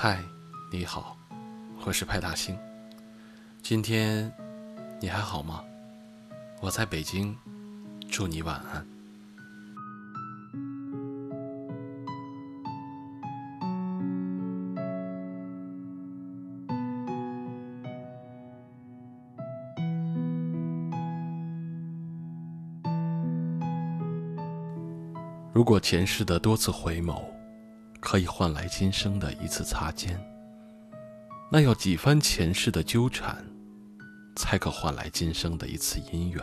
嗨，你好，我是派大星。今天你还好吗？我在北京，祝你晚安。如果前世的多次回眸，可以换来今生的一次擦肩，那要几番前世的纠缠，才可换来今生的一次姻缘？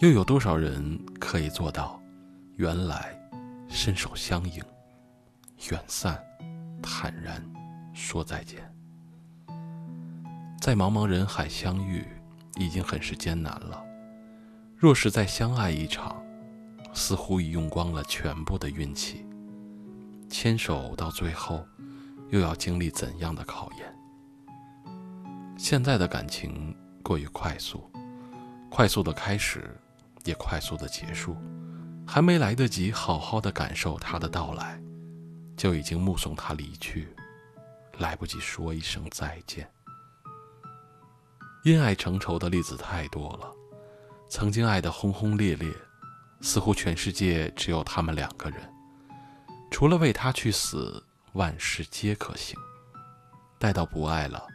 又有多少人可以做到，原来伸手相迎，远散坦然说再见？在茫茫人海相遇，已经很是艰难了。若是再相爱一场，似乎已用光了全部的运气。牵手到最后，又要经历怎样的考验？现在的感情过于快速，快速的开始，也快速的结束，还没来得及好好的感受他的到来，就已经目送他离去，来不及说一声再见。因爱成仇的例子太多了，曾经爱得轰轰烈烈，似乎全世界只有他们两个人。除了为他去死，万事皆可行。待到不爱了，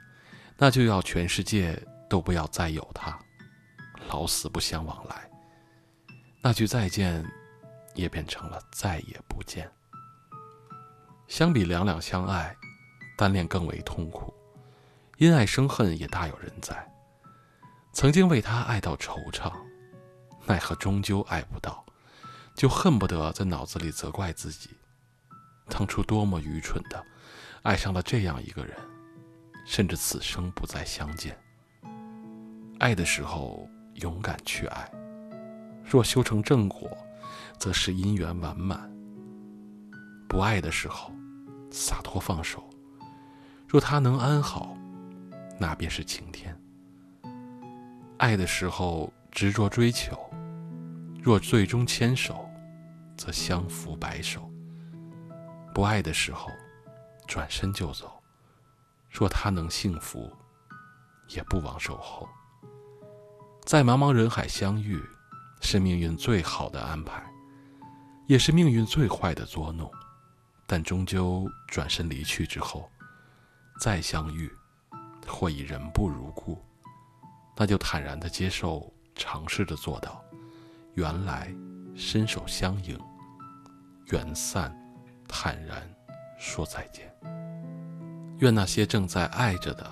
那就要全世界都不要再有他，老死不相往来。那句再见，也变成了再也不见。相比两两相爱，单恋更为痛苦，因爱生恨也大有人在。曾经为他爱到惆怅，奈何终究爱不到，就恨不得在脑子里责怪自己。当初多么愚蠢的，爱上了这样一个人，甚至此生不再相见。爱的时候勇敢去爱，若修成正果，则是姻缘完满；不爱的时候，洒脱放手，若他能安好，那便是晴天。爱的时候执着追求，若最终牵手，则相扶白首。不爱的时候，转身就走。若他能幸福，也不枉守候。在茫茫人海相遇，是命运最好的安排，也是命运最坏的捉弄。但终究转身离去之后，再相遇，或已人不如故，那就坦然的接受，尝试着做到，原来伸手相迎，缘散。坦然说再见。愿那些正在爱着的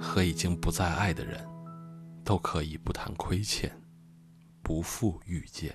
和已经不再爱的人，都可以不谈亏欠，不负遇见。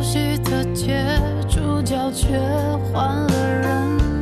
熟悉的街主角却换了人。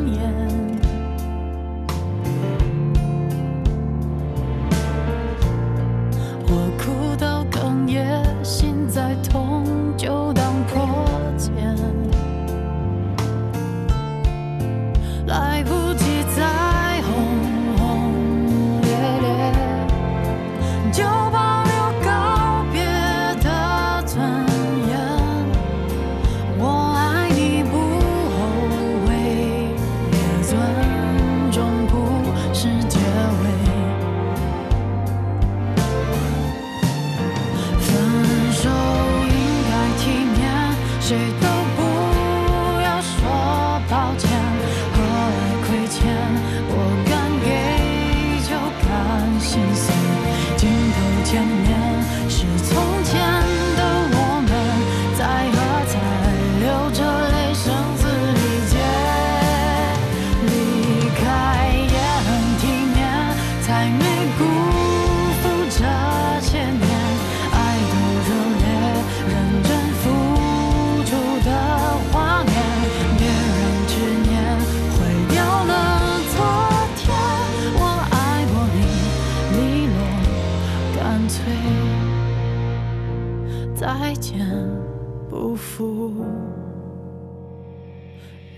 福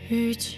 遇见